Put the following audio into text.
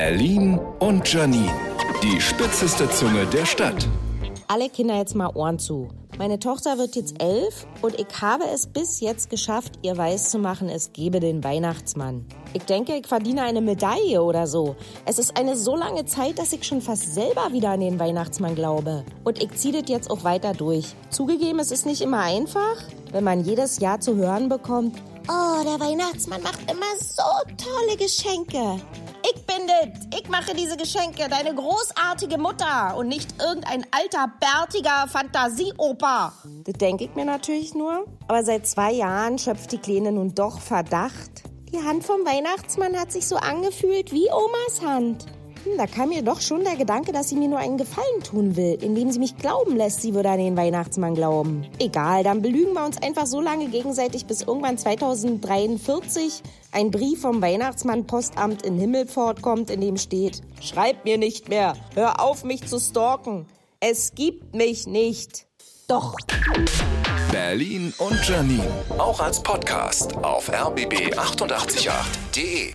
Berlin und Janine. Die spitzeste Zunge der Stadt. Alle Kinder jetzt mal Ohren zu. Meine Tochter wird jetzt elf und ich habe es bis jetzt geschafft, ihr weiß zu machen, es gebe den Weihnachtsmann. Ich denke, ich verdiene eine Medaille oder so. Es ist eine so lange Zeit, dass ich schon fast selber wieder an den Weihnachtsmann glaube. Und ich ziehe das jetzt auch weiter durch. Zugegeben, es ist nicht immer einfach, wenn man jedes Jahr zu hören bekommt, oh, der Weihnachtsmann macht immer so tolle Geschenke. Ich bin das. Ich mache diese Geschenke. Deine großartige Mutter und nicht irgendein alter, bärtiger Fantasieoper. Das denke ich mir natürlich nur. Aber seit zwei Jahren schöpft die Kleine nun doch Verdacht. Die Hand vom Weihnachtsmann hat sich so angefühlt wie Omas Hand. Da kam mir doch schon der Gedanke, dass sie mir nur einen Gefallen tun will, indem sie mich glauben lässt, sie würde an den Weihnachtsmann glauben. Egal, dann belügen wir uns einfach so lange gegenseitig, bis irgendwann 2043 ein Brief vom Weihnachtsmann Postamt in Himmelfort kommt, in dem steht, schreib mir nicht mehr, hör auf mich zu stalken. Es gibt mich nicht. Doch. Berlin und Janine. Auch als Podcast auf rbb888.de.